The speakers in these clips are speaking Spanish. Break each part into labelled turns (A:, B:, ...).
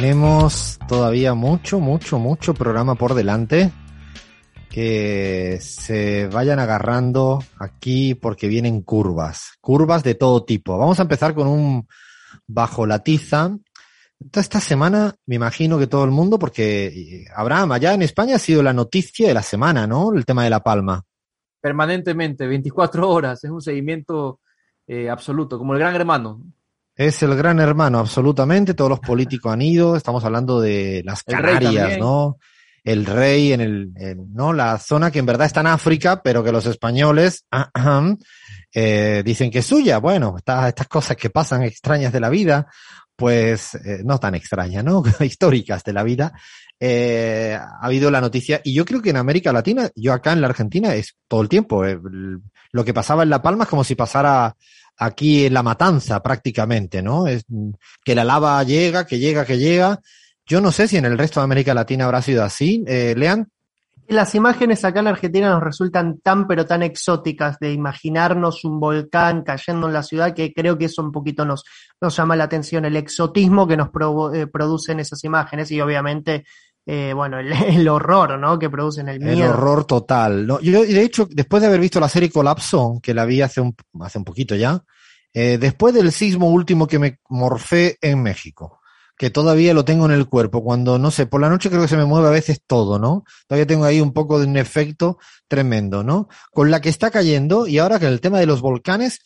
A: Tenemos todavía mucho, mucho, mucho programa por delante. Que se vayan agarrando aquí porque vienen curvas, curvas de todo tipo. Vamos a empezar con un bajo la tiza. Esta semana me imagino que todo el mundo, porque Abraham, allá en España ha sido la noticia de la semana, ¿no? El tema de La Palma.
B: Permanentemente, 24 horas, es un seguimiento eh, absoluto, como el gran hermano.
A: Es el gran hermano, absolutamente. Todos los políticos han ido. Estamos hablando de las Canarias, ¿no? El rey en el, ¿no? La zona que en verdad está en África, pero que los españoles eh, dicen que es suya. Bueno, estas cosas que pasan extrañas de la vida, pues eh, no tan extrañas, ¿no? Históricas de la vida. Eh, ha habido la noticia, y yo creo que en América Latina, yo acá en la Argentina, es todo el tiempo. lo que pasaba en La Palma es como si pasara aquí en la matanza prácticamente, ¿no? Es que la lava llega, que llega, que llega. Yo no sé si en el resto de América Latina habrá sido así. Eh, Lean.
C: Las imágenes acá en Argentina nos resultan tan pero tan exóticas de imaginarnos un volcán cayendo en la ciudad que creo que eso un poquito nos, nos llama la atención, el exotismo que nos eh, producen esas imágenes y obviamente eh, bueno, el, horror, ¿no? Que producen el miedo.
A: El horror total. ¿no? Yo, de hecho, después de haber visto la serie Colapso, que la vi hace un, hace un poquito ya, eh, después del sismo último que me morfé en México, que todavía lo tengo en el cuerpo, cuando, no sé, por la noche creo que se me mueve a veces todo, ¿no? Todavía tengo ahí un poco de un efecto tremendo, ¿no? Con la que está cayendo, y ahora que el tema de los volcanes,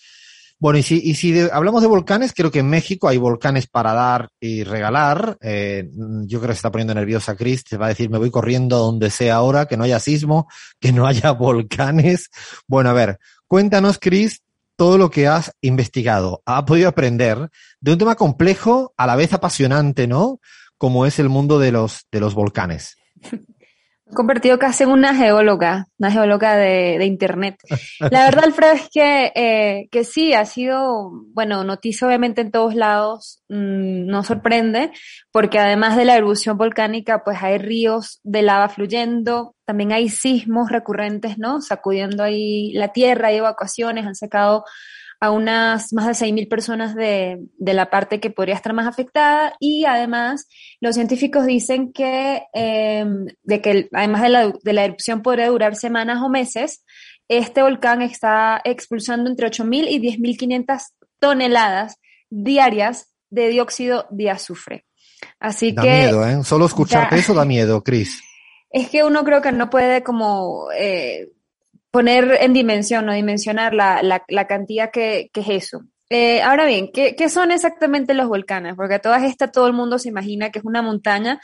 A: bueno, y si, y si hablamos de volcanes, creo que en México hay volcanes para dar y regalar. Eh, yo creo que se está poniendo nerviosa Chris, se va a decir, me voy corriendo donde sea ahora, que no haya sismo, que no haya volcanes. Bueno, a ver, cuéntanos, Chris, todo lo que has investigado, has podido aprender de un tema complejo, a la vez apasionante, ¿no? Como es el mundo de los, de los volcanes
D: convertido casi en una geóloga, una geóloga de, Internet. La verdad, Alfredo, es que, eh, que sí, ha sido, bueno, noticia obviamente en todos lados, mm, no sorprende, porque además de la erupción volcánica, pues hay ríos de lava fluyendo, también hay sismos recurrentes, ¿no? Sacudiendo ahí la tierra, hay evacuaciones, han sacado a unas más de 6.000 personas de, de, la parte que podría estar más afectada y además los científicos dicen que, em, de que además de la, de la erupción podría durar semanas o meses, este volcán está expulsando entre 8.000 y 10.500 toneladas diarias de dióxido de azufre. Así
A: da
D: que...
A: miedo, ¿eh? Solo escucharte eso da miedo, Cris.
D: Es que uno creo que no puede como... Eh, poner en dimensión o dimensionar la, la, la cantidad que, que, es eso. Eh, ahora bien, ¿qué, ¿qué, son exactamente los volcanes? Porque todas estas todo el mundo se imagina que es una montaña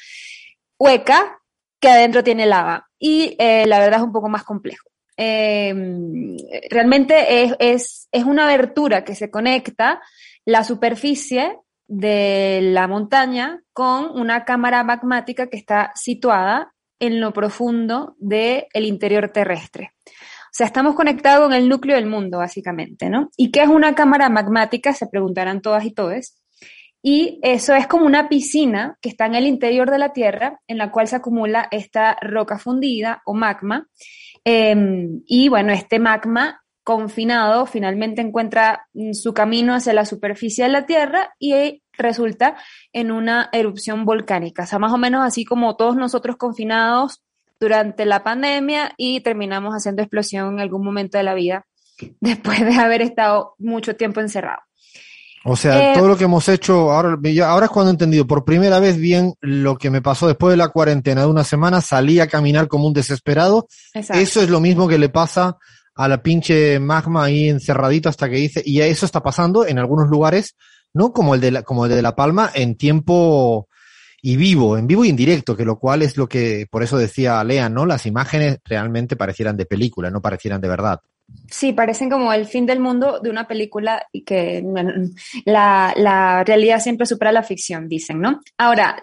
D: hueca que adentro tiene lava y eh, la verdad es un poco más complejo. Eh, realmente es, es, es una abertura que se conecta la superficie de la montaña con una cámara magmática que está situada en lo profundo del el interior terrestre. Sea, estamos conectados con el núcleo del mundo, básicamente, ¿no? ¿Y qué es una cámara magmática? Se preguntarán todas y todos. Y eso es como una piscina que está en el interior de la Tierra, en la cual se acumula esta roca fundida o magma. Em, y bueno, este magma confinado finalmente encuentra mm, su camino hacia la superficie de la Tierra y resulta en una erupción volcánica. O sea, más o menos así como todos nosotros confinados durante la pandemia y terminamos haciendo explosión en algún momento de la vida después de haber estado mucho tiempo encerrado.
A: O sea, eh, todo lo que hemos hecho, ahora, ahora es cuando he entendido por primera vez bien lo que me pasó después de la cuarentena de una semana, salí a caminar como un desesperado. Eso es lo mismo que le pasa a la pinche magma ahí encerradito hasta que dice, y eso está pasando en algunos lugares, ¿no? Como el de la, como el de La Palma en tiempo y vivo, en vivo y en directo, que lo cual es lo que, por eso decía Lea, ¿no? Las imágenes realmente parecieran de película, no parecieran de verdad.
D: Sí, parecen como el fin del mundo de una película y que la, la realidad siempre supera la ficción, dicen, ¿no? Ahora,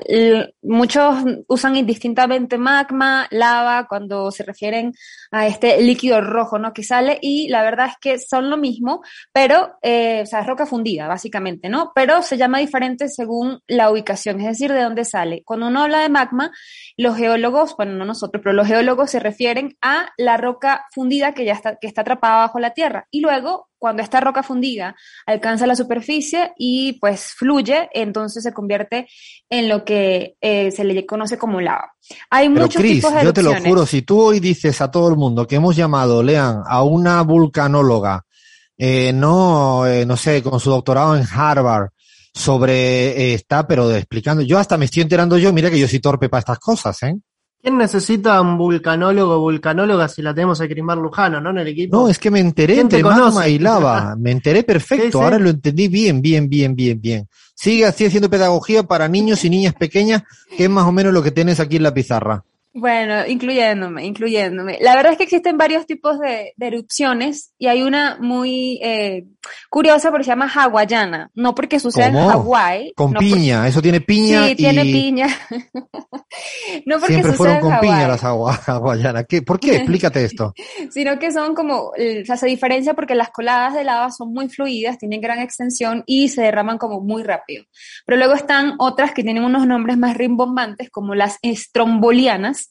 D: muchos usan indistintamente magma, lava, cuando se refieren a este líquido rojo, ¿no? Que sale y la verdad es que son lo mismo, pero, eh, o sea, es roca fundida, básicamente, ¿no? Pero se llama diferente según la ubicación, es decir, de dónde sale. Cuando uno habla de magma, los geólogos, bueno, no nosotros, pero los geólogos se refieren a la roca fundida que ya está, que está atrapada bajo la tierra. Y luego, cuando esta roca fundida alcanza la superficie y pues fluye, entonces se convierte en lo que eh, se le conoce como lava. Hay
A: Pero
D: muchos
A: Chris,
D: tipos de
A: yo te lo juro, si tú hoy dices a todo el mundo que hemos llamado, lean, a una vulcanóloga, eh, no, eh, no sé, con su doctorado en Harvard, sobre, eh, está, pero explicando, yo hasta me estoy enterando yo, mira que yo soy torpe para estas cosas, ¿eh?
C: ¿Quién necesita un vulcanólogo o vulcanóloga si la tenemos a Crismar Lujano, ¿no? En el equipo.
A: No, es que me enteré
C: ¿Quién te
A: entre magma y lava, me enteré perfecto, ahora lo entendí bien, bien, bien, bien, bien. Sigue así haciendo pedagogía para niños y niñas pequeñas, que es más o menos lo que tienes aquí en la pizarra.
D: Bueno, incluyéndome, incluyéndome. La verdad es que existen varios tipos de, de erupciones y hay una muy eh, curiosa porque se llama hawaiana, no porque suceda
A: ¿Cómo?
D: en Hawái.
A: Con
D: no por-
A: piña, eso tiene piña
D: Sí,
A: y
D: tiene piña. no porque
A: siempre fueron con piña
D: Hawái,
A: las hawaianas. ¿Qué? ¿Por qué? Explícate esto.
D: sino que son como, eh, o sea, se diferencia porque las coladas de lava son muy fluidas, tienen gran extensión y se derraman como muy rápido. Pero luego están otras que tienen unos nombres más rimbombantes, como las estrombolianas,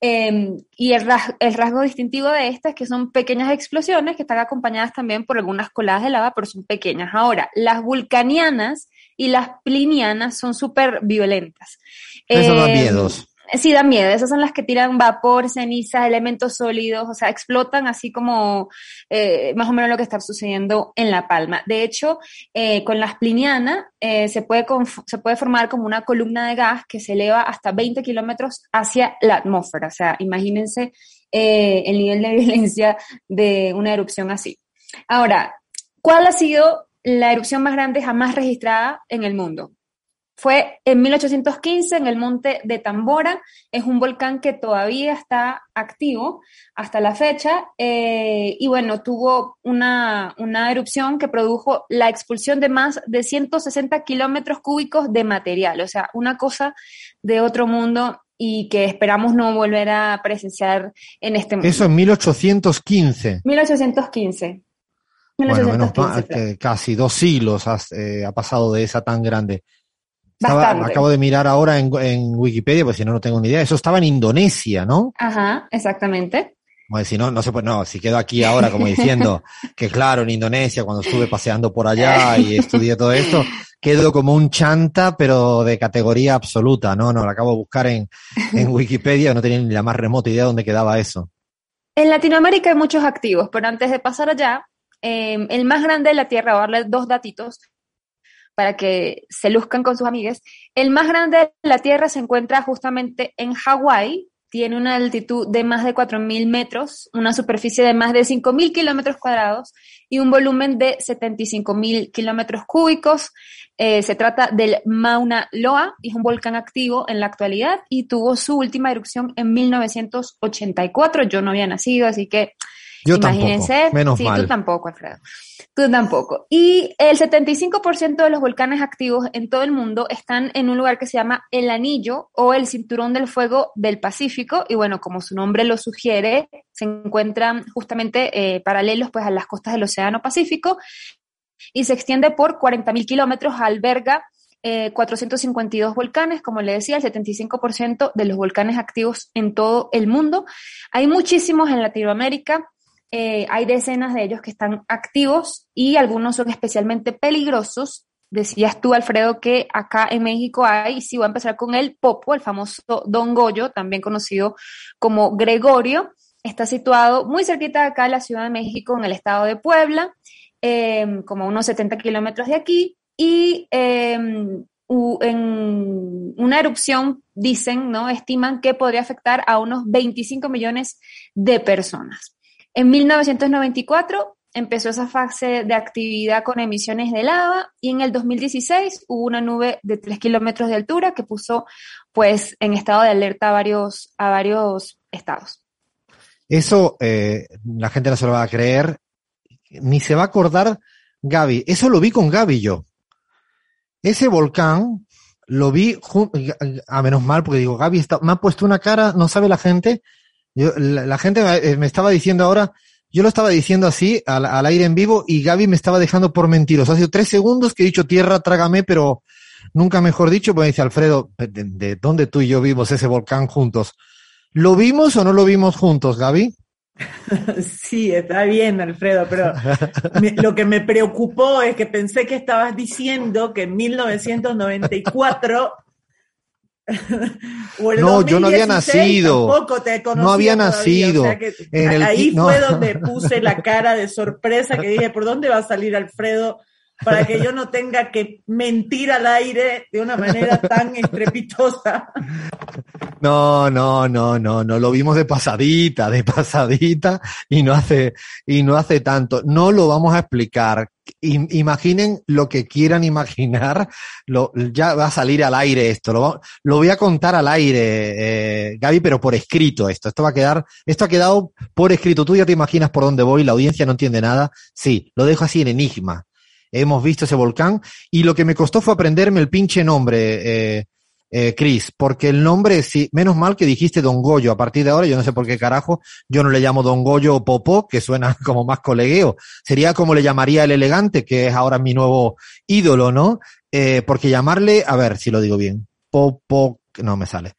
D: eh, y el, ras- el rasgo distintivo de estas es que son pequeñas explosiones que están acompañadas también por algunas coladas de lava, pero son pequeñas. Ahora, las vulcanianas y las plinianas son súper violentas.
A: Eso da
D: Eh,
A: miedos.
D: Sí, da miedo. Esas son las que tiran vapor, cenizas, elementos sólidos, o sea, explotan así como eh, más o menos lo que está sucediendo en La Palma. De hecho, eh, con las plinianas eh, se, puede se puede formar como una columna de gas que se eleva hasta 20 kilómetros hacia la atmósfera. O sea, imagínense eh, el nivel de violencia de una erupción así. Ahora, ¿cuál ha sido la erupción más grande jamás registrada en el mundo? Fue en 1815 en el monte de Tambora. Es un volcán que todavía está activo hasta la fecha. eh, y bueno, tuvo una, una erupción que produjo la expulsión de más de 160 kilómetros cúbicos de material. O sea, una cosa de otro mundo y que esperamos no volver a presenciar en este mundo.
A: Eso en 1815.
D: 1815.
A: Bueno, menos
D: 1815,
A: mal
D: Fran.
A: que casi dos siglos has, eh, ha pasado de esa tan grande. Estaba- acabo de mirar ahora en, en Wikipedia, pues si no, no tengo ni idea. Eso estaba en Indonesia, ¿no?
D: Ajá, exactamente.
A: Bueno, si no, no se puede, no, si quedo aquí ahora como diciendo que claro, en Indonesia, cuando estuve paseando por allá y estudié todo esto, quedo como un chanta, pero de categoría absoluta, ¿no? No, lo acabo de buscar en, en Wikipedia, no tenía ni la más remota idea de dónde quedaba eso.
D: En Latinoamérica hay muchos activos, pero antes de pasar allá, eh, el más grande de la Tierra, voy a darle dos datitos para que se luzcan con sus amigues. El más grande de la Tierra se encuentra justamente en Hawái, tiene una altitud de más de 4.000 metros, una superficie de más de 5.000 kilómetros cuadrados y un volumen de 75.000 kilómetros cúbicos. Eh, se trata del Mauna Loa, es un volcán activo en la actualidad y tuvo su última erupción en 1984. Yo no había nacido, así que
A: Yo
D: imagínense.
A: tampoco, menos
D: sí,
A: mal.
D: tú tampoco, Alfredo. Tú tampoco. Y el 75% de los volcanes activos en todo el mundo están en un lugar que se llama el Anillo o el Cinturón del Fuego del Pacífico. Y bueno, como su nombre lo sugiere, se encuentran justamente eh, paralelos pues, a las costas del Océano Pacífico y se extiende por 40.000 kilómetros, alberga eh, 452 volcanes, como le decía, el 75% de los volcanes activos en todo el mundo. Hay muchísimos en Latinoamérica, eh, hay decenas de ellos que están activos y algunos son especialmente peligrosos. Decías tú, Alfredo, que acá en México hay, y sí, voy a empezar con el Popo, el famoso Don Goyo, también conocido como Gregorio. Está situado muy cerquita de acá en la Ciudad de México, en el estado de Puebla, eh, como unos 70 kilómetros de aquí. Y u- en una erupción, dicen, ¿no? Estiman que podría afectar a unos 25 millones de personas. En 1994 empezó esa fase de actividad con emisiones de lava y en el 2016 hubo una nube de 3 kilómetros de altura que puso pues en estado de alerta a varios, a varios estados.
A: Eso eh, la gente no se lo va a creer, ni se va a acordar Gaby. Eso lo vi con Gaby yo. Ese volcán lo vi a menos mal porque digo, Gaby está, me ha puesto una cara, no sabe la gente. Yo, la, gente me, me estaba diciendo ahora, yo lo estaba diciendo así al, al aire en vivo y Gaby me estaba dejando por mentiroso. Ha sido tres segundos que he dicho tierra, trágame, pero nunca mejor dicho, pues dice Alfredo, ¿de, de dónde tú y yo vimos ese volcán juntos? ¿Lo vimos o no lo vimos juntos, Gaby?
E: Sí, está bien, Alfredo, pero lo que me preocupó es que pensé que estabas diciendo que en 1994 o el
A: No, yo no había
E: 2016
A: nacido.
E: tampoco te conocía
A: No había nacido.
E: o sea que
A: En el
E: ahí
A: no.
E: fue donde puse la cara de sorpresa que dije, ¿por dónde va a salir Alfredo? Para que yo no tenga que mentir al aire de una manera tan estrepitosa.
A: No, no, no, no, no, lo vimos de pasadita, de pasadita y no hace, y no hace tanto. No lo vamos a explicar. Imaginen lo que quieran imaginar, lo, ya va a salir al aire esto, lo, lo voy a contar al aire, eh, Gaby, pero por escrito esto. Esto va a quedar, esto ha quedado por escrito. Tú ya te imaginas por dónde voy, la audiencia no entiende nada. Sí, lo dejo así en enigma. Hemos visto ese volcán y lo que me costó fue aprenderme el pinche nombre, eh, eh, Chris, porque el nombre, sí, menos mal que dijiste Don Goyo. A partir de ahora, yo no sé por qué carajo, yo no le llamo Don Goyo o Popó, que suena como más colegueo. Sería como le llamaría el elegante, que es ahora mi nuevo ídolo, ¿no? Eh, porque llamarle, a ver si lo digo bien, Popo, no me sale.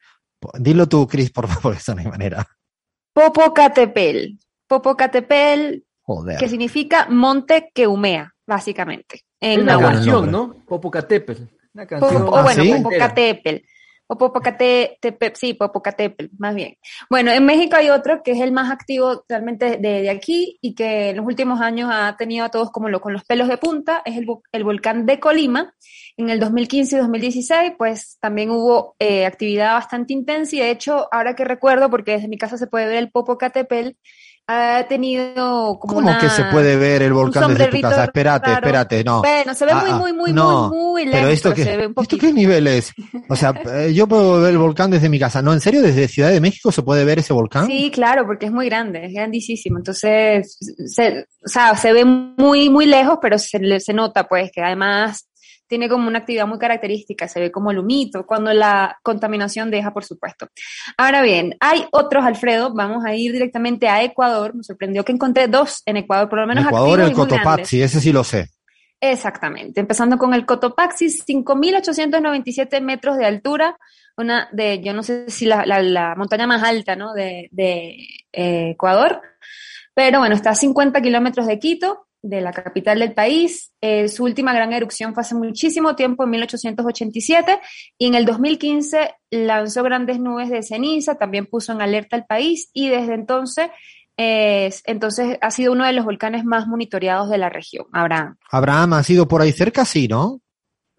A: Dilo tú, Chris, por favor, esa no hay manera.
D: Popocatépetl. Popocatépetl,
A: Joder.
D: que significa monte que humea, básicamente.
B: Es
D: En
A: el
B: canción. ¿no? Popocatépetl. Una
D: Po-
B: canción.
D: o bueno,
A: ¿sí?
D: Popocatépetl. O Popocatépetl, sí, Popocatépetl, más bien. Bueno, en México hay otro que es el más activo realmente de, de aquí y que en los últimos años ha tenido a todos como lo, con los pelos de punta, es el, el volcán de Colima. En el 2015 y 2016, pues también hubo eh, actividad bastante intensa y de hecho, ahora que recuerdo, porque desde mi casa se puede ver el Popocatépetl, ha tenido como
A: ¿Cómo
D: una...
A: que se puede ver el volcán desde tu casa? Espérate,
D: raro.
A: espérate, no.
D: Bueno, se ve
A: Ah,
D: muy,
A: ah,
D: muy, muy,
A: no,
D: muy, muy lejos,
A: Pero esto
D: se ve un
A: ¿esto qué nivel es? O sea, eh, yo puedo ver el volcán desde mi casa. ¿No? ¿En serio? ¿Desde Ciudad de México se puede ver ese volcán?
D: Sí, claro, porque es muy grande, es grandísimo. Entonces, se, o sea, se ve muy, muy lejos, pero se, se nota, pues, que además tiene como una actividad muy característica, se ve como el humito, cuando la contaminación deja, por supuesto. Ahora bien, hay otros, Alfredo, vamos a ir directamente a Ecuador. Me sorprendió que encontré dos en Ecuador, por lo
A: En
D: menos
A: Ecuador,
D: activos
A: el. Cotopaxi, ese sí lo sé.
D: Exactamente, empezando con el Cotopaxi, 5.897 metros de altura, una de, yo no sé si la, la- la montaña más alta, ¿no? de, de eh, Ecuador, pero bueno, está a 50 kilómetros de Quito, de la capital del país. Eh, su última gran erupción fue hace muchísimo tiempo, en 1887, y en el 2015 lanzó grandes nubes de ceniza, también puso en alerta al país, y desde entonces, eh, entonces ha sido uno de los volcanes más monitoreados de la región, Abraham.
A: Abraham ha sido por ahí cerca, sí, ¿no?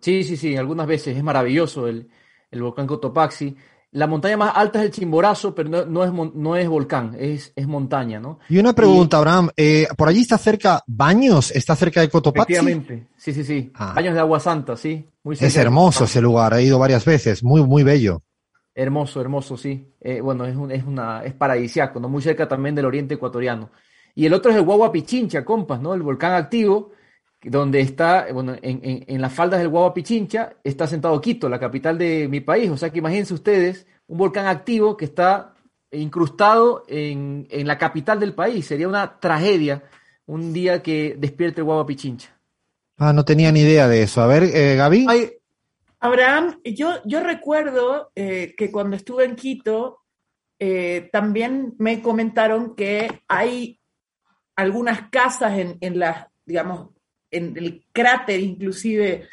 B: Sí, sí, sí, algunas veces es maravilloso el, el volcán Cotopaxi. La montaña más alta es el Chimborazo, pero no, no es, no es volcán, es, es montaña, ¿no?
A: Y una pregunta, Abraham, eh, ¿por allí está cerca Baños? ¿Está cerca de Cotopaxi?
B: Efectivamente, sí, sí, sí.
A: Ah.
B: Baños de agua santa, sí. Muy cerca
A: Es hermoso ese lugar, he ido varias veces, muy, muy bello.
B: Hermoso, hermoso, sí. Eh, bueno, es, un, es, una, es paradisiaco, ¿no? Muy cerca también del oriente ecuatoriano. Y el otro es el Guagua Pichincha, compas, ¿no? El volcán activo, donde está, bueno, en, en, en las faldas del Guagua Pichincha está sentado Quito, la capital de mi país. O sea que imagínense ustedes un volcán activo que está incrustado en, en la capital del país. Sería una tragedia un día que despierte el Guagua Pichincha.
A: Ah, no tenía ni idea de eso. A ver, eh, Gaby.
E: Abraham, yo, yo recuerdo eh, que cuando estuve en Quito, eh, también me comentaron que hay algunas casas en, en las, digamos, en el cráter inclusive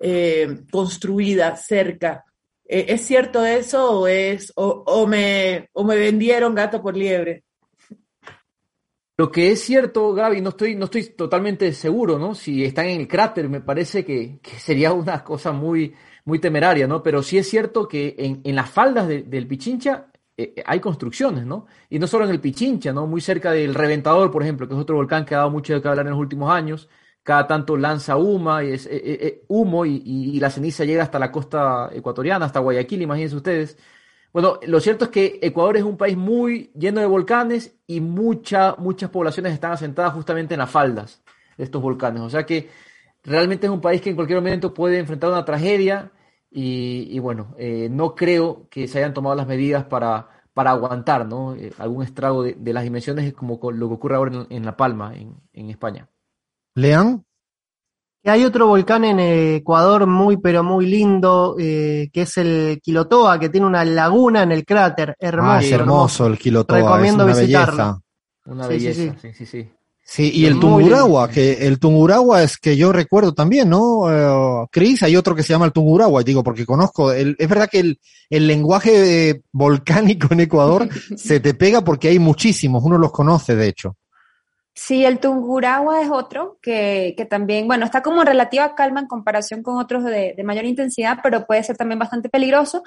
E: eh, construidas cerca. Eh, ¿Es cierto eso o es o, me, o me vendieron gato por liebre?
B: Lo que es cierto, Gaby, no estoy, no estoy totalmente seguro, ¿no? Si están en el cráter, me parece que, que sería una cosa muy, muy temeraria, ¿no? Pero sí es cierto que en, en las faldas de- del Pichincha eh, hay construcciones, ¿no? Y no solo en el Pichincha, ¿no? Muy cerca del Reventador, por ejemplo, que es otro volcán que ha dado mucho de qué hablar en los últimos años. Cada tanto lanza huma y eh, eh, eh, humo y, la ceniza llega hasta la costa ecuatoriana, hasta Guayaquil, imagínense ustedes. Bueno, lo cierto es que Ecuador es un país muy lleno de volcanes y mucha, muchas poblaciones están asentadas justamente en las faldas de estos volcanes. O sea que realmente es un país que en cualquier momento puede enfrentar una tragedia y, bueno, no creo que se hayan tomado las medidas para, para aguantar ¿no? Algún estrago de, las dimensiones como lo que ocurre ahora en, La Palma, en España.
A: Lean.
C: que hay otro volcán en Ecuador muy, pero muy lindo, eh, que es el Quilotoa, que tiene una laguna en el cráter. Hermoso.
A: Ah, es hermoso el Quilotoa,
C: Recomiendo
A: es una
C: visitarlo.
A: belleza.
B: Una
C: Sí, sí,
B: belleza, sí, sí, sí.
A: Sí, y el Tunguragua, que el Tunguragua es que yo recuerdo también, ¿no? Eh, Chris, hay otro que se llama el Tunguragua, y digo, porque conozco, el- es verdad que el, el lenguaje eh, volcánico en Ecuador se te pega porque hay muchísimos, uno los conoce, de hecho.
D: Sí, el Tungurahua es otro que, que también, bueno, está como relativa calma en comparación con otros de, de mayor intensidad, pero puede ser también bastante peligroso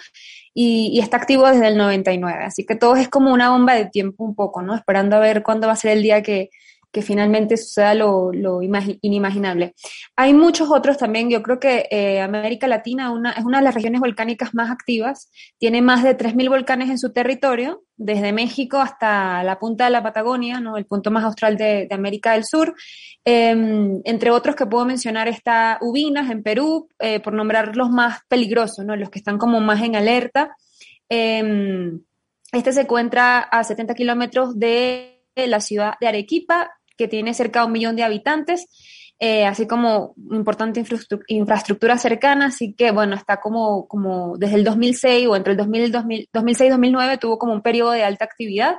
D: y, y está activo desde el 99. Así que todo es como una bomba de tiempo un poco, ¿no? Esperando a ver cuándo va a ser el día que, que finalmente suceda lo, lo imagi- inimaginable. Hay muchos otros también, yo creo que eh, América Latina es una de las regiones volcánicas más activas, tiene más de 3.000 volcanes en su territorio, desde México hasta la punta de la Patagonia, el punto más austral de, América del Sur. Eh, entre otros que puedo mencionar está Ubinas en Perú, eh, por nombrar los más peligrosos, los que están como más en alerta. Eh, este se encuentra a 70 kilómetros de la ciudad de Arequipa, que tiene cerca de un millón de habitantes, eh, así como importante infraestru- infraestructura cercana, así que bueno, está como, como desde el 2006 o entre el 2000 y 2000 2006-2009 tuvo como un periodo de alta actividad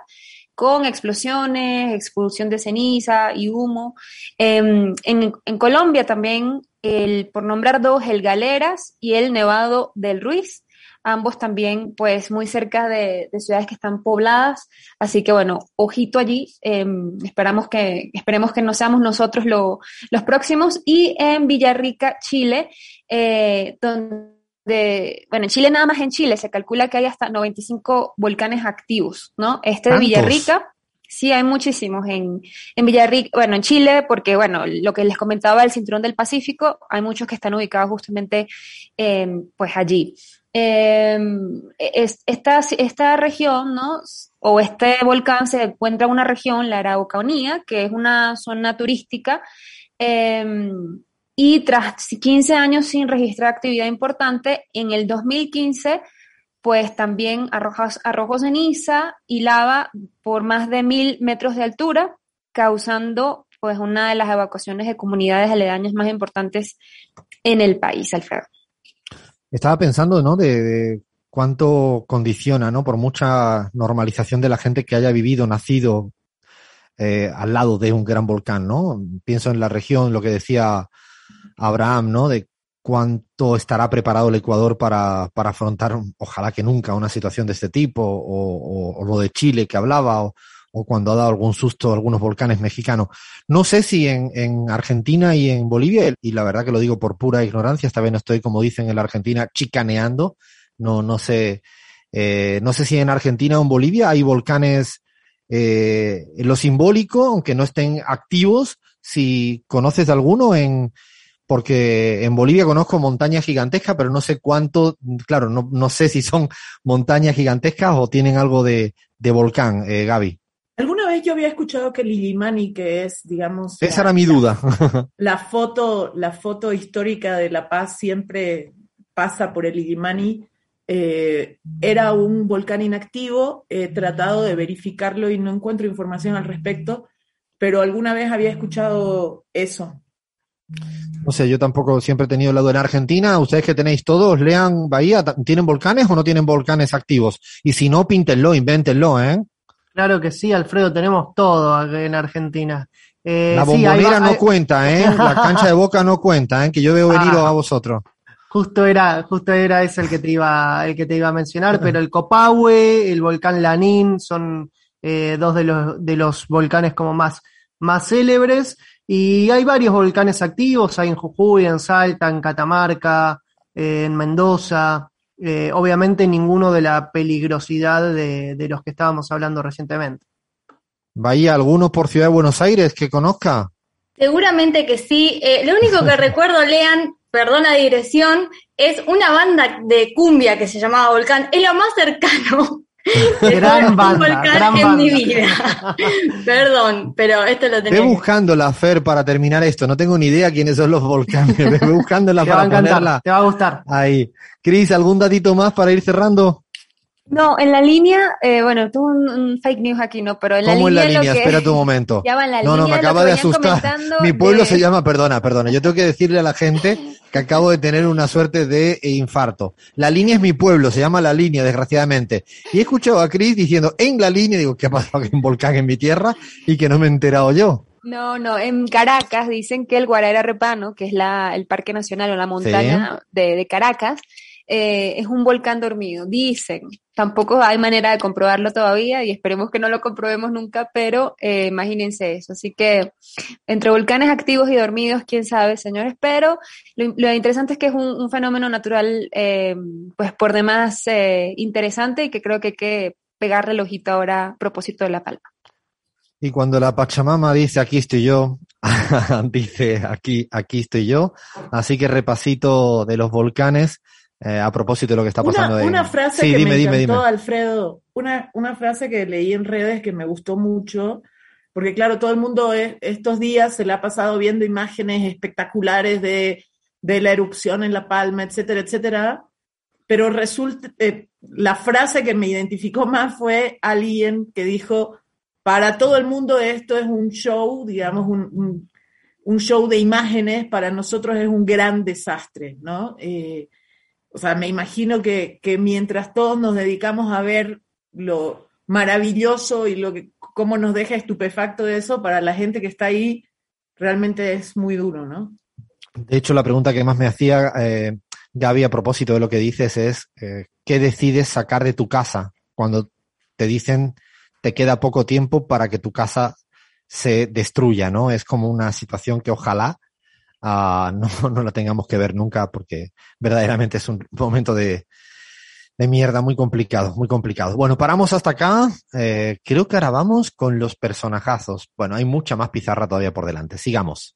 D: con explosiones, expulsión de ceniza y humo. Eh, en, en Colombia también, el, por nombrar dos, el Galeras y el Nevado del Ruiz, ambos también pues muy cerca de, de ciudades que están pobladas, así que bueno, ojito allí, eh, esperamos que, esperemos que no seamos nosotros lo- los próximos, y en Villarrica, Chile, eh, donde, bueno, en Chile nada más en Chile se calcula que hay hasta 95 volcanes activos, ¿no? Este de. Villarrica, sí hay muchísimos en, en Villarrica, bueno, en Chile, porque bueno, lo que les comentaba del Cinturón del Pacífico, hay muchos que están ubicados justamente eh, pues allí. Eh, es- esta, esta región, ¿no? O este volcán se encuentra en una región, la Araucanía, que es una zona turística, eh, y tras 15 años sin registrar actividad importante, en el 2015, pues también arrojó ceniza y lava por más de mil metros de altura, causando pues una de las evacuaciones de comunidades aledañas más importantes en el país, Alfredo.
A: Estaba pensando, ¿no? De, cuánto condiciona, ¿no? Por mucha normalización de la gente que haya vivido, nacido eh, al lado de un gran volcán, ¿no? Pienso en la región, lo que decía Abraham, ¿no? De cuánto estará preparado el Ecuador para, para afrontar, ojalá que nunca, una situación de este tipo, o, o- o lo de Chile que hablaba, o, o cuando ha dado algún susto a algunos volcanes mexicanos. No sé si en, en Argentina y en Bolivia, y la verdad que lo digo por pura ignorancia, esta vez no estoy, como dicen en la Argentina, chicaneando, no, no sé, eh, no sé si en Argentina o en Bolivia hay volcanes, eh, en lo simbólico, aunque no estén activos, si conoces alguno en, porque en Bolivia conozco montañas gigantescas, pero no sé cuánto, claro, no, no sé si son montañas gigantescas o tienen algo de, de volcán, eh, Gaby.
E: Alguna vez yo había escuchado que Lilimani, que es, digamos,
A: Esa
E: la-
A: era mi duda.
E: La foto, la foto histórica de La Paz siempre pasa por el Illimani. Eh, era un volcán inactivo, he tratado de verificarlo y no encuentro información al respecto, pero alguna vez había escuchado eso.
A: No sé, yo tampoco siempre he tenido el lado en Argentina. Ustedes que tenéis todos, lean Bahía, ¿tienen volcanes o no tienen volcanes activos? Y si no, píntenlo, invéntenlo, ¿eh?
C: Claro que sí, Alfredo, tenemos todo en Argentina. Eh,
A: La bombonera no
C: hay-
A: cuenta, ¿eh? La cancha de boca no cuenta, ¿eh? Que yo veo venir
C: Ah.
A: a vosotros.
C: Justo era, justo era ese el que te iba, el que te iba a mencionar, pero el Copahue, el volcán Lanín son eh, dos de los, de los volcanes como más, más célebres. Y hay varios volcanes activos, hay en Jujuy, en Salta, en Catamarca, eh, en Mendoza. Eh, obviamente ninguno de la peligrosidad de, de los que estábamos hablando recientemente.
A: Bahía, ¿alguno por Ciudad de Buenos Aires que conozca?
F: Seguramente que sí. Eh, lo único que recuerdo, Lean, perdón la dirección, es una banda de cumbia que se llamaba Volcán. Es lo más cercano
C: Gran banda, gran
F: en
C: banda.
F: mi vida. perdón, pero esto lo
A: Ve
F: tenés.
A: buscando la Fer para terminar esto. No tengo ni idea quiénes son los volcanes. Ve buscándola
C: Te va a
A: para
C: encantar,
A: ponerla
C: te va a gustar.
A: ahí. Cris, ¿algún datito más para ir cerrando?
D: No, en la línea, eh, bueno, tuvo un, un fake news aquí, no, pero en la
A: ¿Cómo en
D: línea.
A: la
D: lo
A: línea?
D: que-
A: Espérate un momento.
D: Ya va en la
A: No, no,
D: línea,
A: me
D: lo
A: acaba de asustar. Mi pueblo
D: de-
A: se llama, perdona, perdona. Yo tengo que decirle a la gente que acabo de tener una suerte de infarto. La línea es mi pueblo, se llama La Línea, desgraciadamente. Y he escuchado a Chris diciendo en la línea, digo, ¿qué ha pasado? Que hay un volcán en mi tierra y que no me he enterado yo.
D: No, no, en Caracas dicen que el Guarara Repano, que es la, el Parque Nacional o la montaña de, de Caracas, eh, es un volcán dormido. Dicen, tampoco hay manera de comprobarlo todavía y esperemos que no lo comprobemos nunca, pero eh, imagínense eso. Así que entre volcanes activos y dormidos, quién sabe, señores, pero lo, interesante es que es un, fenómeno natural, eh, pues por demás interesante y que creo que hay que pegarle el ojito ahora a propósito de La Palma.
A: Y cuando la Pachamama dice aquí estoy yo, dice aquí, aquí estoy yo. Así que repasito de los volcanes, eh, a propósito de lo que está pasando
E: Una, una frase
A: Sí,
E: que
A: dime,
E: me
A: dime,
E: encantó,
A: dime.
E: Alfredo, una, una frase que leí en redes que me gustó mucho, porque claro, todo el mundo es- estos días se le ha pasado viendo imágenes espectaculares de, de la erupción en La Palma, etcétera, etcétera, pero resulta, eh, la frase que me identificó más fue alguien que dijo, para todo el mundo esto es un show, digamos, un, un- un show de imágenes, para nosotros es un gran desastre, ¿no? Eh, o sea, me imagino que, que mientras todos nos dedicamos a ver lo maravilloso y lo que, cómo nos deja estupefacto de eso, para la gente que está ahí, realmente es muy duro, ¿no?
A: De hecho, la pregunta que más me hacía eh, Gaby a propósito de lo que dices es, eh, ¿qué decides sacar de tu casa cuando te dicen te queda poco tiempo para que tu casa se destruya, ¿no? Es como una situación que ojalá ah, no, no la tengamos que ver nunca porque verdaderamente es un momento de, de mierda muy complicado, muy complicado. Bueno, paramos hasta acá. Eh, creo que ahora vamos con los personajazos. Bueno, hay mucha más pizarra todavía por delante. Sigamos.